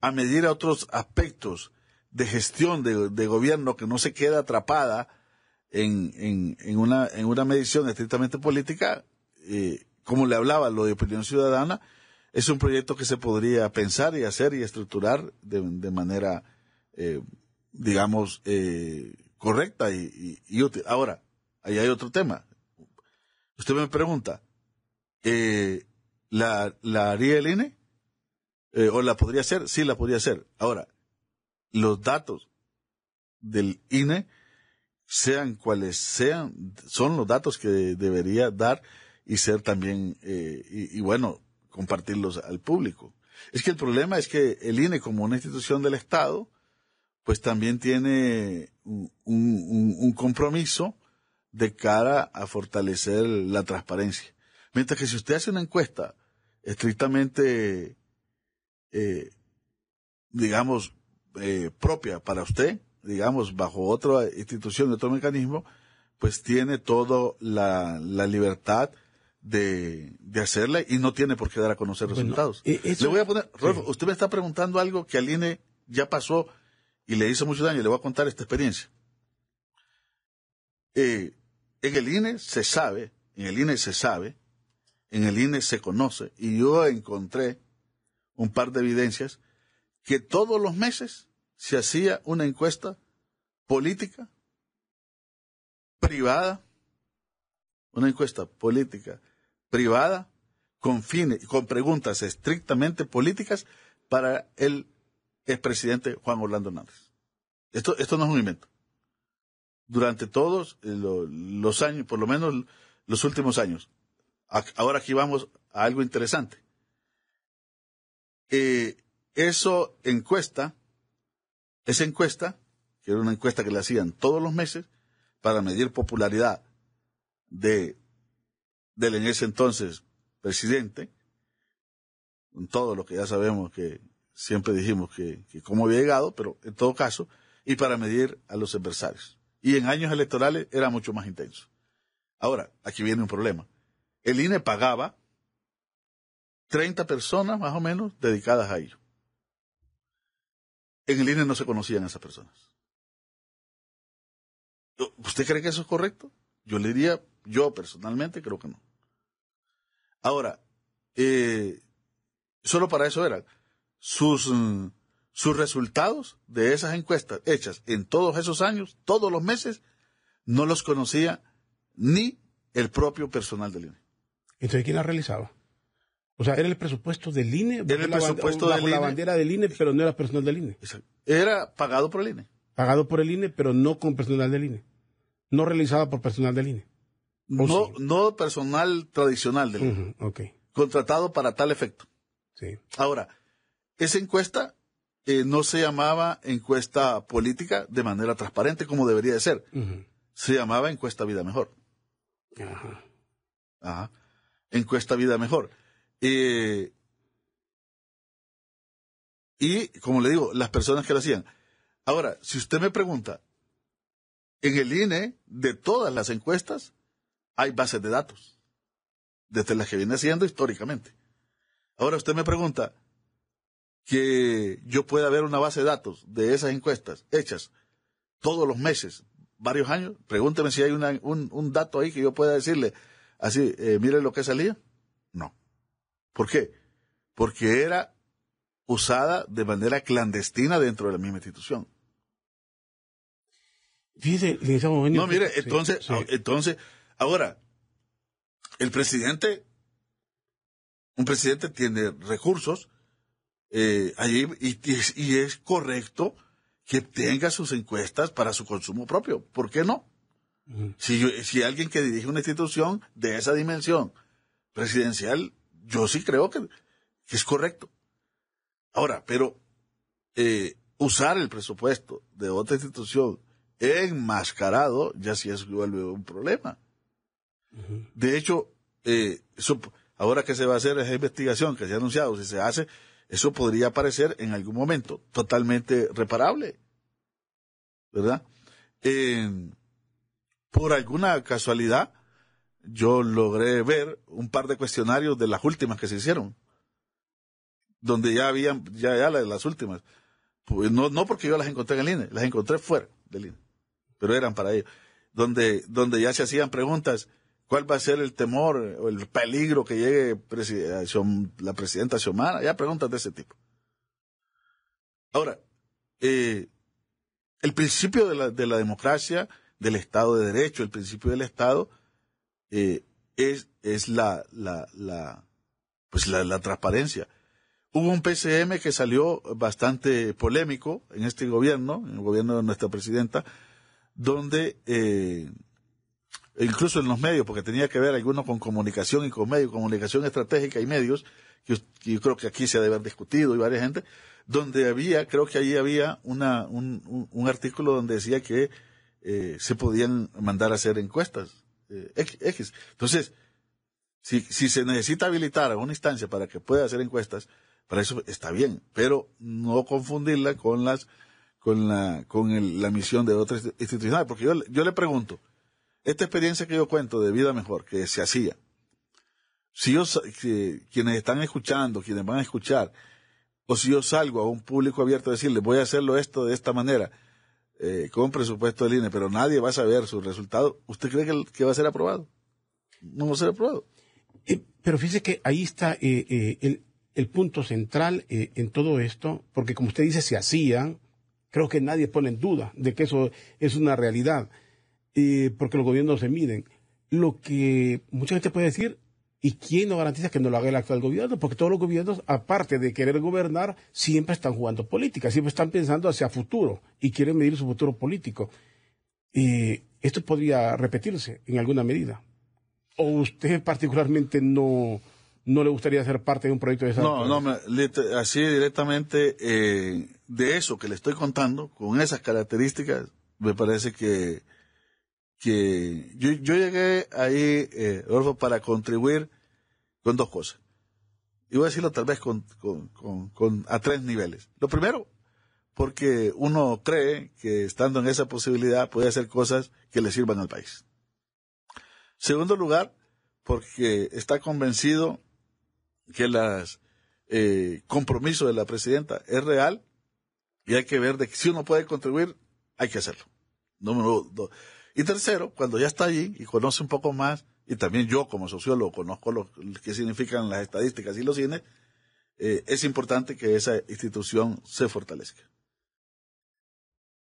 Speaker 3: a medir otros aspectos de gestión de, gobierno que no se queda atrapada en, en, en, una, en una medición estrictamente política, eh, como le hablaba, lo de opinión ciudadana, es un proyecto que se podría pensar y hacer y estructurar de, de manera, eh, digamos, eh, correcta y, y, útil. Ahora, ahí hay otro tema. Usted me pregunta, eh, ¿la, ¿la haría el INE? Eh, ¿O la podría hacer? Sí, la podría hacer. Ahora, los datos del INE, sean cuales sean, son los datos que debería dar y ser también, eh, y, bueno, compartirlos al público. Es que el problema es que el INE como una institución del Estado, pues también tiene un, un, compromiso de cara a fortalecer la transparencia. Mientras que si usted hace una encuesta estrictamente, eh, digamos, eh, propia para usted, digamos, bajo otra institución, otro mecanismo, pues tiene toda la, la libertad de, de hacerla y no tiene por qué dar a conocer resultados. Eh, le voy a poner, usted me está preguntando algo que al INE ya pasó y le hizo mucho daño. Le voy a contar esta experiencia. Eh, en el INE se sabe, en el INE se sabe, en el INE se conoce, y yo encontré un par de evidencias que todos los meses se hacía una encuesta política privada, una encuesta política privada con fines, con preguntas estrictamente políticas para el expresidente Juan Orlando Hernández. Esto, esto no es un invento. Durante todos eh, los años, por lo menos los últimos años. Ahora aquí vamos a algo interesante. Eh, eso encuesta, esa encuesta que era una encuesta que le hacían todos los meses para medir popularidad de del en ese entonces presidente, con todo lo que ya sabemos que siempre dijimos que, que cómo había llegado, pero en todo caso, y para medir a los adversarios. Y en años electorales era mucho más intenso. Ahora, aquí viene un problema. El INE pagaba 30 personas más o menos dedicadas a ello. En el INE no se conocían esas personas. ¿Usted cree que eso es correcto? Yo le diría, yo personalmente creo que no. Ahora, eh, solo para eso eran sus, mm, sus resultados de esas encuestas hechas en todos esos años, todos los meses, no los conocía ni el propio personal del INE.
Speaker 2: Entonces, ¿quién la realizaba? O sea, era el presupuesto del INE,
Speaker 3: era el presupuesto
Speaker 2: la,
Speaker 3: del
Speaker 2: la
Speaker 3: INE.
Speaker 2: bandera del INE, pero no era personal del INE.
Speaker 3: Era pagado por el INE.
Speaker 2: Pagado por el INE, pero no con personal del INE. No realizada por personal del INE. ¿O
Speaker 3: No,
Speaker 2: sí?
Speaker 3: no personal tradicional del INE,
Speaker 2: Ujú, ok,
Speaker 3: contratado para tal efecto.
Speaker 2: sí.
Speaker 3: Ahora, esa encuesta eh, no se llamaba encuesta política de manera transparente como debería de ser. Se llamaba encuesta vida mejor.
Speaker 2: Ajá.
Speaker 3: Ajá. Encuesta vida mejor. Eh, y, como le digo, las personas que lo hacían. Ahora, si usted me pregunta, en el INE, de todas las encuestas, hay bases de datos. Desde las que viene haciendo históricamente. Ahora usted me pregunta que yo pueda ver una base de datos de esas encuestas hechas todos los meses, varios años. Pregúnteme si hay una- un, un dato ahí que yo pueda decirle así, eh, mire lo que salía. No. ¿Por qué? Porque era usada de manera clandestina dentro de la misma institución.
Speaker 2: Fíjese, licenciado Eugenio,
Speaker 3: No, mire,
Speaker 2: sí,
Speaker 3: entonces,
Speaker 2: sí.
Speaker 3: entonces, ahora, el presidente, un presidente tiene recursos eh, allí y, y es, correcto que tenga sus encuestas para su consumo propio. ¿Por qué no?
Speaker 2: Ujú.
Speaker 3: Si, yo- si alguien que dirige una institución de esa dimensión presidencial, yo sí creo que, que es correcto. Ahora, pero eh, usar el presupuesto de otra institución enmascarado ya sí es vuelve un problema. De hecho, eh, eso, ahora que se va a hacer esa investigación que se ha anunciado, si se hace, eso podría parecer en algún momento totalmente reparable. ¿Verdad? Por alguna casualidad, yo logré ver un par de cuestionarios de las últimas que se hicieron. Donde ya habían, ya, ya las, las últimas. Pues no, no porque yo las encontré en el INE, las encontré fuera del INE. Pero eran para ellos. Donde, donde ya se hacían preguntas, ¿cuál va a ser el temor o el peligro que llegue la presidenta Xiomara? Ya preguntas de ese tipo. Ahora, eh, el principio de la, de la democracia, del Estado de Derecho, el principio del Estado, eh, es, pues la transparencia. Hubo un PCM que salió bastante polémico en este gobierno, en el gobierno de nuestra presidenta, donde eh, incluso en los medios, porque tenía que ver algunos con comunicación y con medios, comunicación estratégica y medios, que, yo creo que aquí se ha de haber discutido y varias gente, donde había, creo que allí había una, un, un- artículo donde decía que eh, se podían mandar a hacer encuestas eh. X. Entonces, si, si se necesita habilitar a una instancia para que pueda hacer encuestas, para eso está bien, pero no confundirla con las con la con el- la misión de otras instituciones, porque yo, yo le pregunto, esta experiencia que yo cuento de vida mejor que se hacía, si yo que, quienes están escuchando, quienes van a escuchar, o si yo salgo a un público abierto a decirle voy a hacerlo esto de esta manera, eh, con presupuesto del INE, pero nadie va a saber su resultado, ¿usted cree que, va a ser aprobado? No va a ser aprobado.
Speaker 2: Eh, pero fíjese que ahí está eh, eh, el, el punto central en todo esto, porque como usted dice, se hacían, creo que nadie pone en duda de que eso es una realidad, eh, porque los gobiernos se miden. Lo que mucha gente puede decir, ¿y quién no garantiza que no lo haga el actual gobierno? Porque todos los gobiernos, aparte de querer gobernar, siempre están jugando política, siempre están pensando hacia futuro y quieren medir su futuro político. Eh, esto podría repetirse en alguna medida. ¿O usted particularmente no, no le gustaría ser parte de un proyecto de esa
Speaker 3: No, no, me- así directamente, eh, de eso que le estoy contando, con esas características, me parece que, que yo, yo llegué ahí, eh, para contribuir con dos cosas. Y voy a decirlo tal vez con, con, con, con, a tres niveles. Lo primero, porque uno cree que estando en esa posibilidad puede hacer cosas que le sirvan al país. Segundo lugar, porque está convencido que el eh, compromiso de la presidenta es real y hay que ver de que si uno puede contribuir, hay que hacerlo. Número dos. Y tercero, cuando ya está allí y conoce un poco más, y también yo como sociólogo conozco lo que significan las estadísticas y los cines, eh, es importante que esa institución se fortalezca.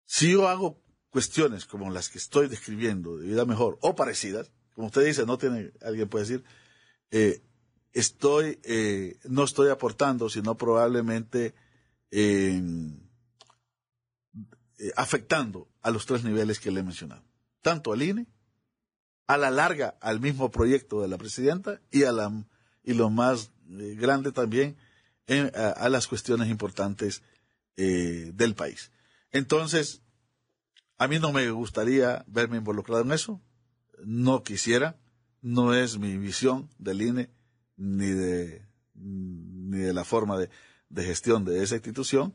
Speaker 3: Si yo hago cuestiones como las que estoy describiendo de vida mejor o parecidas, como usted dice, no tiene, alguien puede decir, eh, estoy, eh, no estoy aportando, sino probablemente afectando a los tres niveles que le he mencionado. Tanto al INE, a la larga al mismo proyecto de la presidenta y a la, y lo más grande también a, a, las cuestiones importantes del país. Entonces, a mí no me gustaría verme involucrado en eso, no quisiera, no es mi visión del INE ni de, ni de la forma de, de gestión de esa institución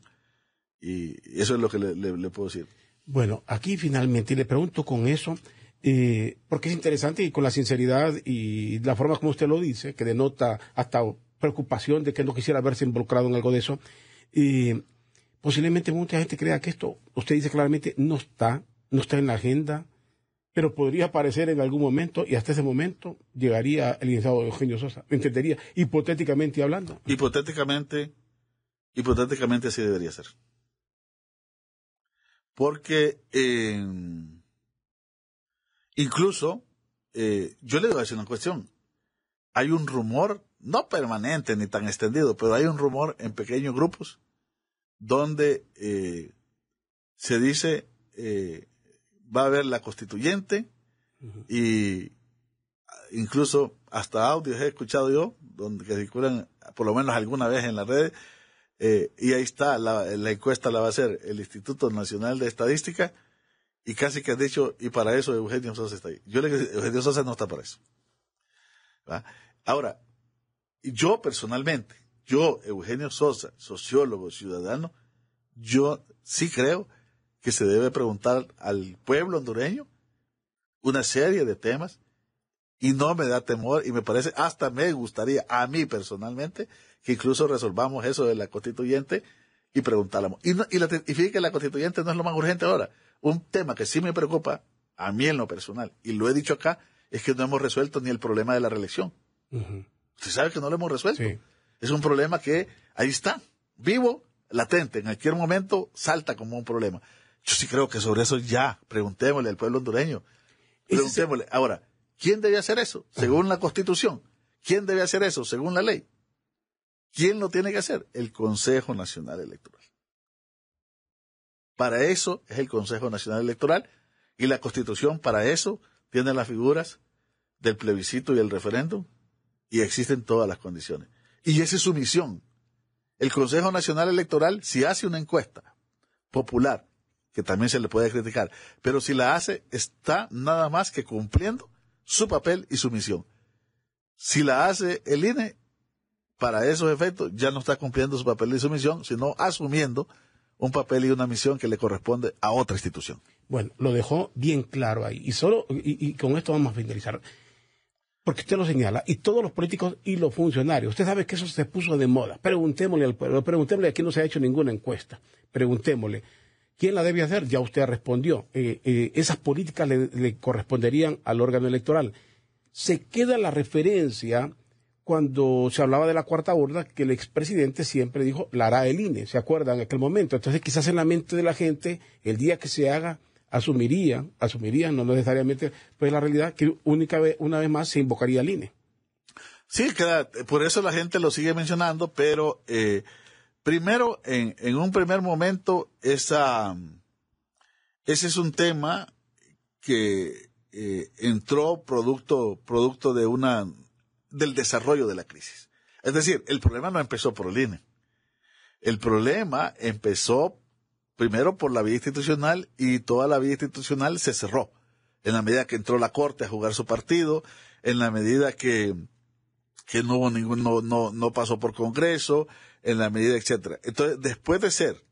Speaker 3: y eso es lo que le puedo decir.
Speaker 2: Bueno, aquí finalmente, le pregunto con eso, eh, porque es interesante y con la sinceridad y la forma como usted lo dice, que denota hasta preocupación de que no quisiera verse involucrado en algo de eso, eh, posiblemente mucha gente crea que esto, usted dice claramente, no está, no está en la agenda, pero podría aparecer en algún momento y hasta ese momento llegaría el licenciado Eugenio Sosa. ¿Me entendería? Hipotéticamente hablando.
Speaker 3: Hipotéticamente, hipotéticamente así debería ser. Porque eh, incluso, eh, yo le voy a decir una cuestión. Hay un rumor, no permanente ni tan extendido, pero hay un rumor en pequeños grupos donde eh, se dice eh, va a haber la constituyente uh -huh. y incluso hasta audios he escuchado yo donde que circulan por lo menos alguna vez en las redes eh, y ahí está la, encuesta la va a hacer el Instituto Nacional de Estadística y casi que han dicho y para eso Eugenio Sosa está ahí yo le Eugenio Sosa no está para eso ¿va? ahora yo personalmente yo, Eugenio Sosa, sociólogo, ciudadano, yo sí creo que se debe preguntar al pueblo hondureño una serie de temas y no me da temor y me parece, hasta me gustaría a mí personalmente que incluso resolvamos eso de la constituyente y preguntáramos. Y, no, y, la, y fíjate que la constituyente no es lo más urgente ahora. Un tema que sí me preocupa, a mí en lo personal, y lo he dicho acá, es que no hemos resuelto ni el problema de la reelección. Uh -huh. Usted sabe que no lo hemos resuelto. Sí. Es un problema que ahí está, vivo, latente, en cualquier momento salta como un problema. Yo sí creo que sobre eso ya, preguntémosle al pueblo hondureño. Preguntémosle. Ahora, ¿quién debe hacer eso? Según la Constitución. ¿Quién debe hacer eso? Según la ley. ¿Quién lo tiene que hacer? El Consejo Nacional Electoral. Para eso es el Consejo Nacional Electoral y la Constitución para eso tiene las figuras del plebiscito y el referéndum y existen todas las condiciones. Y esa es su misión. El Consejo Nacional Electoral, si hace una encuesta popular, que también se le puede criticar, pero si la hace, está nada más que cumpliendo su papel y su misión. Si la hace el INE, para esos efectos, ya no está cumpliendo su papel y su misión, sino asumiendo un papel y una misión que le corresponde a otra institución.
Speaker 2: Bueno, lo dejó bien claro ahí. Y solo, y, con esto vamos a finalizar porque usted lo señala, y todos los políticos y los funcionarios, usted sabe que eso se puso de moda. Preguntémosle al pueblo, preguntémosle, aquí no se ha hecho ninguna encuesta, preguntémosle, ¿quién la debe hacer? Ya usted respondió, eh, eh, esas políticas le, corresponderían al órgano electoral. Se queda la referencia cuando se hablaba de la cuarta horda, que el expresidente siempre dijo, la hará el INE, ¿se acuerdan en aquel momento? Entonces quizás en la mente de la gente, el día que se haga, asumirían, asumirían, no necesariamente, pues la realidad que única vez, una vez más se invocaría al INE.
Speaker 3: Sí, queda, por eso la gente lo sigue mencionando, pero eh, primero, en, en, un primer momento, ese es un tema que eh, entró producto, producto de una, del desarrollo de la crisis. Es decir, el problema no empezó por el INE. El problema empezó primero por la vía institucional y toda la vía institucional se cerró. En la medida que entró la Corte a jugar su partido, en la medida que, que no hubo ningún, no, no, no pasó por Congreso, en la medida, etcétera. Entonces, después de ser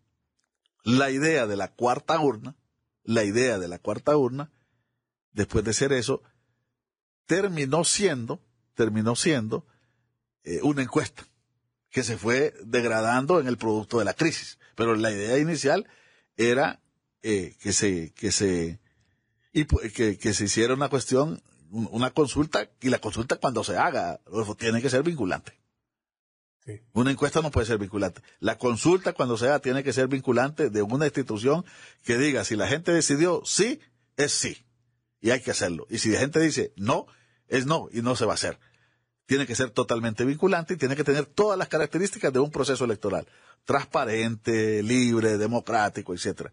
Speaker 3: la idea de la cuarta urna, la idea de la cuarta urna, después de ser eso, terminó siendo, terminó siendo eh, una encuesta que se fue degradando en el producto de la crisis. Pero la idea inicial era eh, que se, que se, y que, que se hiciera una cuestión, una consulta, y la consulta cuando se haga, tiene que ser vinculante. Una encuesta no puede ser vinculante. La consulta cuando se haga tiene que ser vinculante de una institución que diga si la gente decidió sí, es sí. Y hay que hacerlo. Y si la gente dice no, es no y no se va a hacer. Tiene que ser totalmente vinculante y tiene que tener todas las características de un proceso electoral. Transparente, libre, democrático, etc.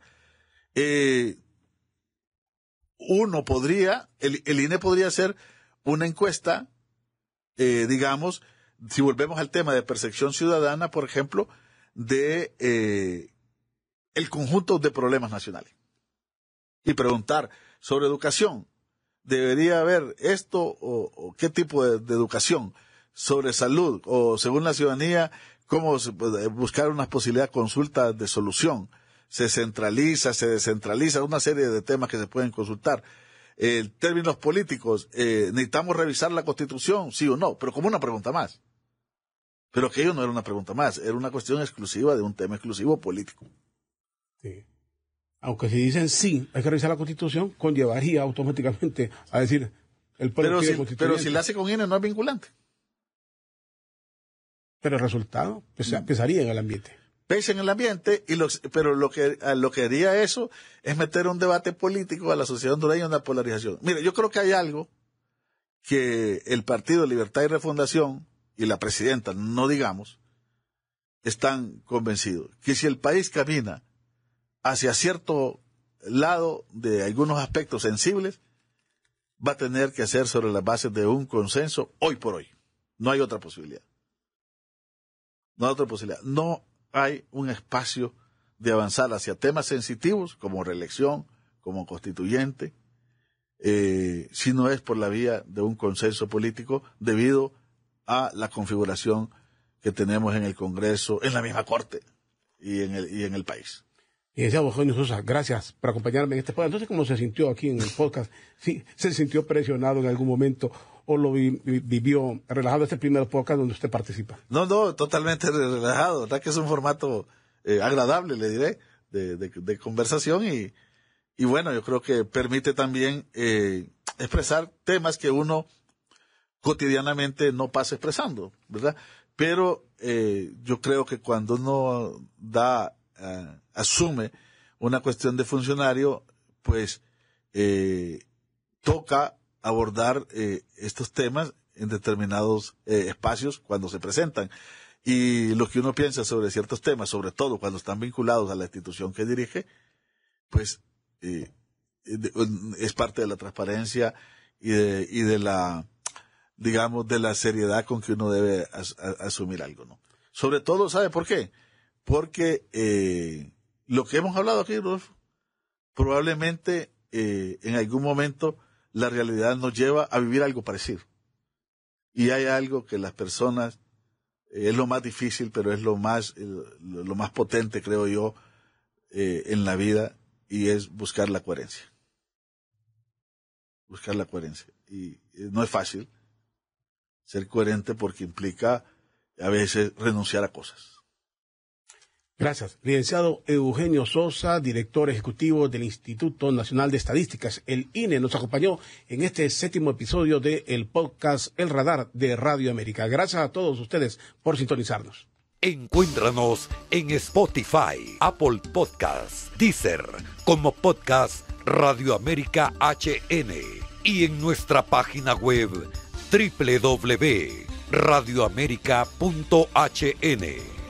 Speaker 3: Eh, uno podría, el, INE podría hacer una encuesta, eh, digamos, si volvemos al tema de percepción ciudadana, por ejemplo, de eh, el conjunto de problemas nacionales. Y preguntar sobre educación, debería haber esto o, qué tipo de, educación sobre salud o según la ciudadanía, cómo buscar una posibilidad de consulta de solución. Se centraliza, se descentraliza, una serie de temas que se pueden consultar. En términos políticos, eh, necesitamos revisar la constitución, sí o no, pero como una pregunta más. Pero aquello no era una pregunta más, era una cuestión exclusiva de un tema exclusivo político.
Speaker 2: Sí aunque si dicen sí, hay que revisar la constitución, conllevaría automáticamente a decir el
Speaker 3: pueblo pero si, Pero si la hace con INE no es vinculante.
Speaker 2: Pero el resultado pesaría en el ambiente.
Speaker 3: Pesa en el ambiente, y pero lo que, lo que haría eso es meter un debate político a la sociedad hondureña, una polarización. Mire, yo creo que hay algo que el Partido Libertad y Refundación y la presidenta, no digamos, están convencidos, que si el país camina hacia cierto lado de algunos aspectos sensibles, va a tener que hacer sobre las bases de un consenso hoy por hoy. No hay otra posibilidad. No hay otra posibilidad. No hay un espacio de avanzar hacia temas sensitivos como reelección, como constituyente, eh, si no es por la vía de un consenso político debido a la configuración que tenemos en el Congreso, en la misma Corte y en el, y en el país.
Speaker 2: Y decía Eugenio Sosa, gracias por acompañarme en este podcast. Entonces, ¿cómo se sintió aquí en el podcast? ¿Sí, ¿Se sintió presionado en algún momento o lo vivió relajado este primer podcast donde usted participa?
Speaker 3: No, no, totalmente relajado. ¿Verdad que es un formato eh, agradable, le diré, de, conversación y, y bueno, yo creo que permite también eh, expresar temas que uno cotidianamente no pasa expresando, ¿verdad? Pero eh, yo creo que cuando uno da asume una cuestión de funcionario, pues toca abordar eh, estos temas en determinados eh, espacios cuando se presentan. Y lo que uno piensa sobre ciertos temas, sobre todo cuando están vinculados a la institución que dirige, pues es parte de la transparencia y de, y de la, digamos, de la seriedad con que uno debe asumir algo, ¿no? Sobre todo, ¿sabe por qué? porque eh, lo que hemos hablado aquí, Rodolfo, probablemente eh, en algún momento la realidad nos lleva a vivir algo parecido. Y hay algo que las personas, eh, es lo más difícil, pero es lo más, lo más potente, creo yo, en la vida, y es buscar la coherencia. Buscar la coherencia. Y no es fácil ser coherente porque implica a veces renunciar a cosas.
Speaker 2: Gracias. Licenciado Eugenio Sosa, director ejecutivo del Instituto Nacional de Estadísticas, el INE, nos acompañó en este séptimo episodio del el podcast El Radar de Radio América. Gracias a todos ustedes por sintonizarnos.
Speaker 1: Encuéntranos en Spotify, Apple Podcasts, Deezer, como podcast Radio América HN y en nuestra página web www.radioamerica.hn.